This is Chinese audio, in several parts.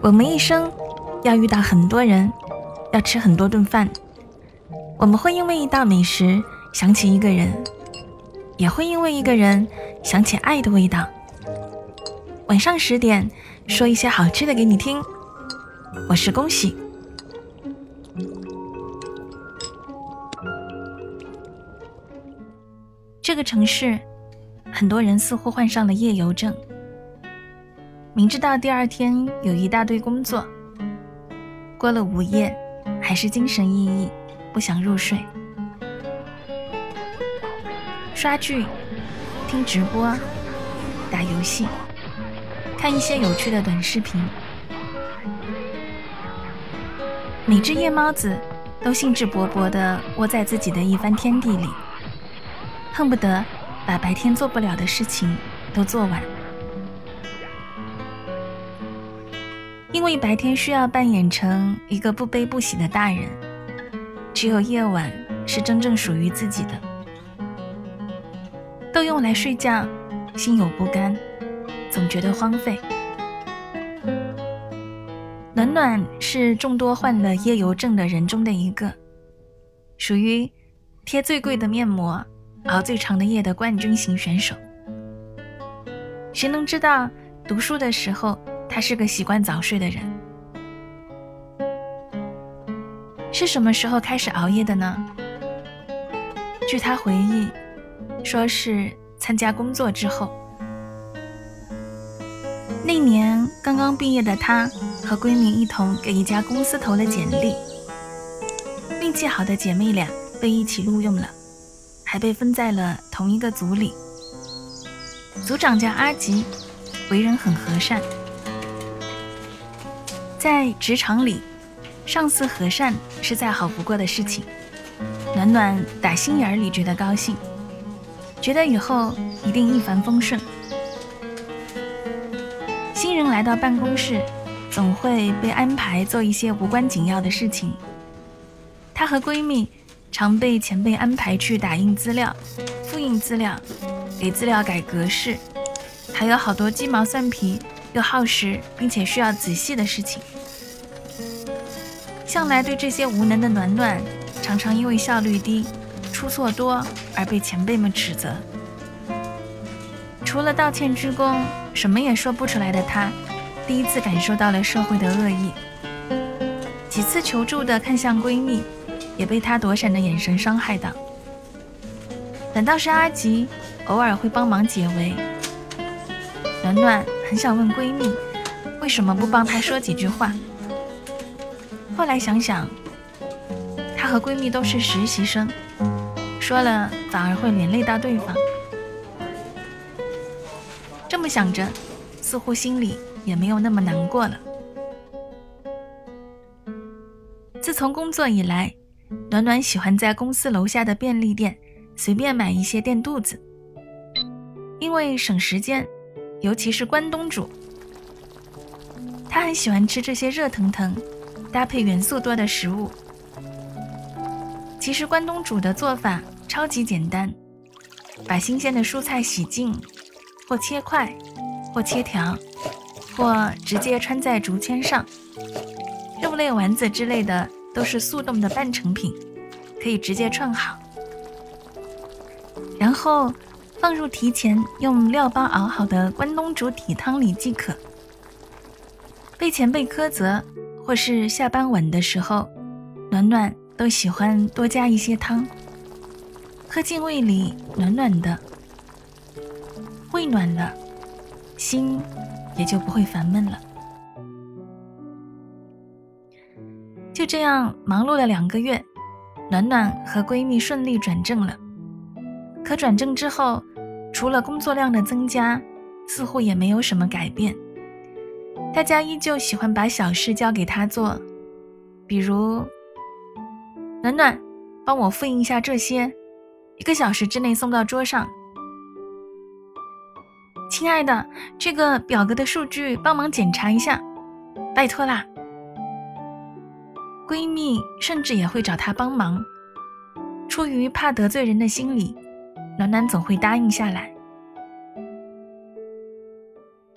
我们一生要遇到很多人，要吃很多顿饭。我们会因为一道美食想起一个人，也会因为一个人想起爱的味道。晚上十点，说一些好吃的给你听。我是恭喜。这个城市，很多人似乎患上了夜游症。明知道第二天有一大堆工作，过了午夜还是精神奕奕，不想入睡。刷剧、听直播、打游戏、看一些有趣的短视频，每只夜猫子都兴致勃勃地窝在自己的一番天地里，恨不得把白天做不了的事情都做完。因为白天需要扮演成一个不悲不喜的大人，只有夜晚是真正属于自己的。都用来睡觉，心有不甘，总觉得荒废。暖暖是众多患了夜游症的人中的一个，属于贴最贵的面膜、熬最长的夜的冠军型选手。谁能知道读书的时候？他是个习惯早睡的人，是什么时候开始熬夜的呢？据他回忆，说是参加工作之后。那年刚刚毕业的他和闺蜜一同给一家公司投了简历，运气好的姐妹俩被一起录用了，还被分在了同一个组里。组长叫阿吉，为人很和善。在职场里，上司和善是再好不过的事情。暖暖打心眼里觉得高兴，觉得以后一定一帆风顺。新人来到办公室，总会被安排做一些无关紧要的事情。她和闺蜜常被前辈安排去打印资料、复印资料、给资料改格式，还有好多鸡毛蒜皮又耗时并且需要仔细的事情。向来对这些无能的暖暖，常常因为效率低、出错多而被前辈们指责。除了道歉鞠躬，什么也说不出来的她，第一次感受到了社会的恶意。几次求助的看向闺蜜，也被她躲闪的眼神伤害到。反倒是阿吉，偶尔会帮忙解围。暖暖很想问闺蜜，为什么不帮她说几句话？后来想想，她和闺蜜都是实习生，说了反而会连累到对方。这么想着，似乎心里也没有那么难过了。自从工作以来，暖暖喜欢在公司楼下的便利店随便买一些垫肚子，因为省时间，尤其是关东煮。他很喜欢吃这些热腾腾。搭配元素多的食物，其实关东煮的做法超级简单，把新鲜的蔬菜洗净，或切块，或切条，或直接穿在竹签上。肉类丸子之类的都是速冻的半成品，可以直接串好，然后放入提前用料包熬好的关东煮底汤里即可。被前辈苛责。或是下班晚的时候，暖暖都喜欢多加一些汤，喝进胃里暖暖的，胃暖了，心也就不会烦闷了。就这样忙碌了两个月，暖暖和闺蜜顺利转正了。可转正之后，除了工作量的增加，似乎也没有什么改变。大家依旧喜欢把小事交给他做，比如暖暖，帮我复印一下这些，一个小时之内送到桌上。亲爱的，这个表格的数据帮忙检查一下，拜托啦。闺蜜甚至也会找他帮忙，出于怕得罪人的心理，暖暖总会答应下来。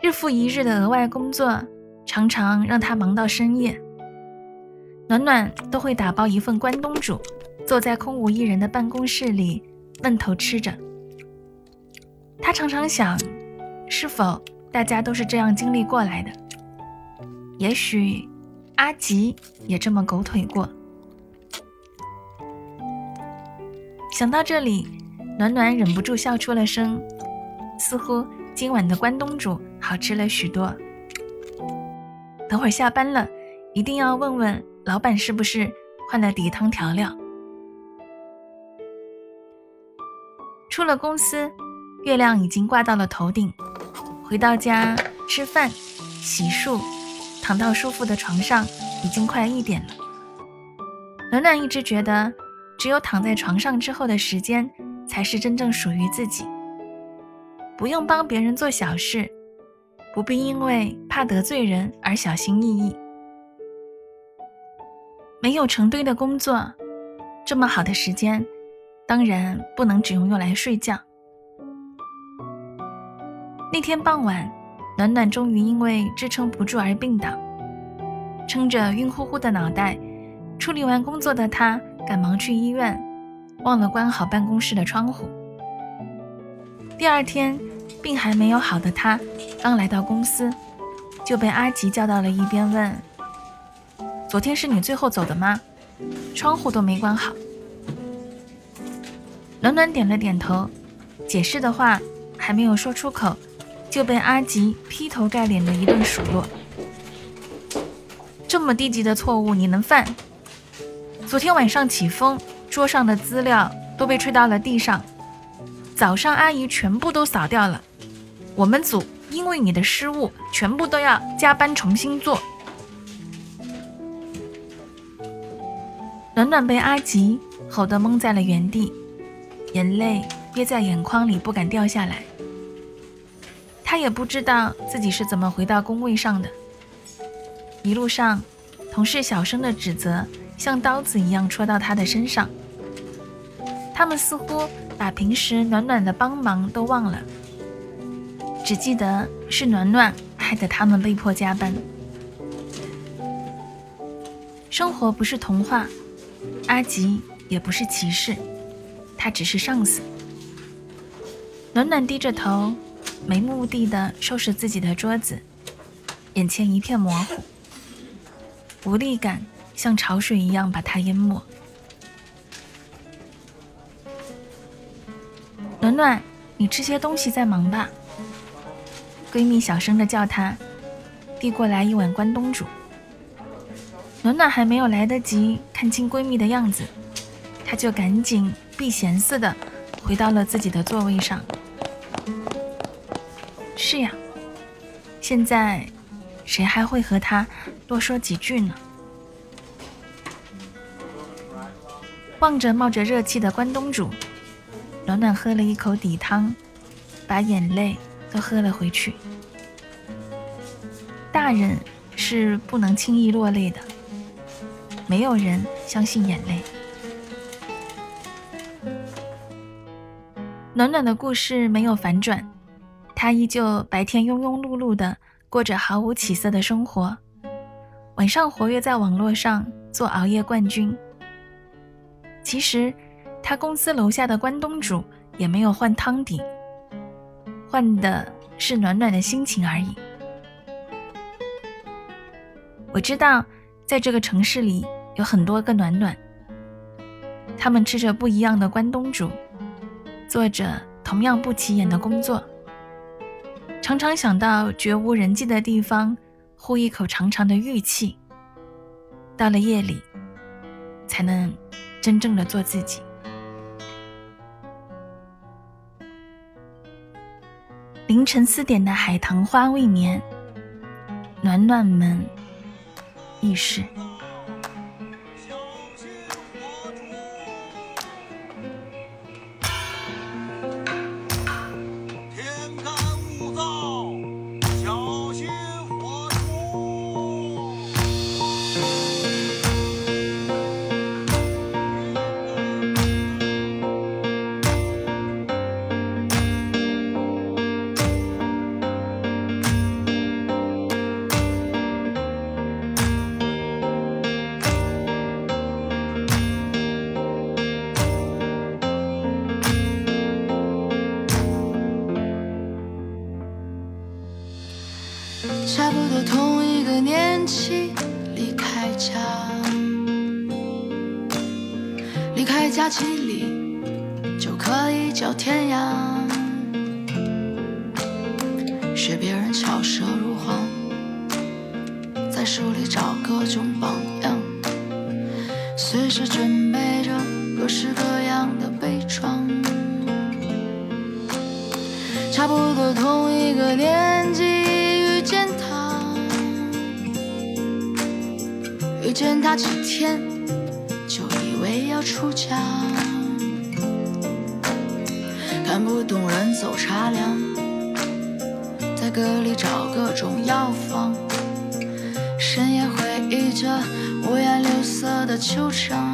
日复一日的额外工作，常常让他忙到深夜。暖暖都会打包一份关东煮，坐在空无一人的办公室里闷头吃着。他常常想，是否大家都是这样经历过来的？也许阿吉也这么狗腿过。想到这里，暖暖忍不住笑出了声，似乎今晚的关东煮好吃了许多。等会儿下班了，一定要问问老板是不是换了底汤调料。出了公司。月亮已经挂到了头顶，回到家吃饭、洗漱，躺到舒服的床上，已经快一点了。暖暖一直觉得，只有躺在床上之后的时间，才是真正属于自己。不用帮别人做小事，不必因为怕得罪人而小心翼翼。没有成堆的工作，这么好的时间，当然不能只用用来睡觉。那天傍晚，暖暖终于因为支撑不住而病倒，撑着晕乎乎的脑袋，处理完工作的他赶忙去医院，忘了关好办公室的窗户。第二天，病还没有好的他刚来到公司，就被阿吉叫到了一边问：“昨天是你最后走的吗？窗户都没关好。”暖暖点了点头，解释的话还没有说出口。就被阿吉劈头盖脸的一顿数落。这么低级的错误你能犯？昨天晚上起风，桌上的资料都被吹到了地上，早上阿姨全部都扫掉了。我们组因为你的失误，全部都要加班重新做。暖暖被阿吉吼得懵在了原地，眼泪憋在眼眶里不敢掉下来。他也不知道自己是怎么回到工位上的。一路上，同事小声的指责像刀子一样戳到他的身上。他们似乎把平时暖暖的帮忙都忘了，只记得是暖暖害得他们被迫加班。生活不是童话，阿吉也不是骑士，他只是上司。暖暖低着头。没目的的收拾自己的桌子，眼前一片模糊，无力感像潮水一样把他淹没。暖暖，你吃些东西再忙吧。闺蜜小声的叫她，递过来一碗关东煮。暖暖还没有来得及看清闺蜜的样子，她就赶紧避嫌似的回到了自己的座位上。是呀，现在谁还会和她多说几句呢？望着冒着热气的关东煮，暖暖喝了一口底汤，把眼泪都喝了回去。大人是不能轻易落泪的，没有人相信眼泪。暖暖的故事没有反转。她依旧白天庸庸碌碌的过着毫无起色的生活，晚上活跃在网络上做熬夜冠军。其实，他公司楼下的关东煮也没有换汤底，换的是暖暖的心情而已。我知道，在这个城市里有很多个暖暖，他们吃着不一样的关东煮，做着同样不起眼的工作。常常想到绝无人迹的地方，呼一口长长的玉气。到了夜里，才能真正的做自己。凌晨四点的海棠花未眠，暖暖们差不多同一个年纪离开家离开家七里就可以叫天涯学别人巧舌如簧在书里找各种榜样随时准备着各式各样的悲怆差不多同一个年纪遇见他几天就以为要出家，看不懂人走茶凉，在歌里找各种药方，深夜回忆着五颜六色的秋场，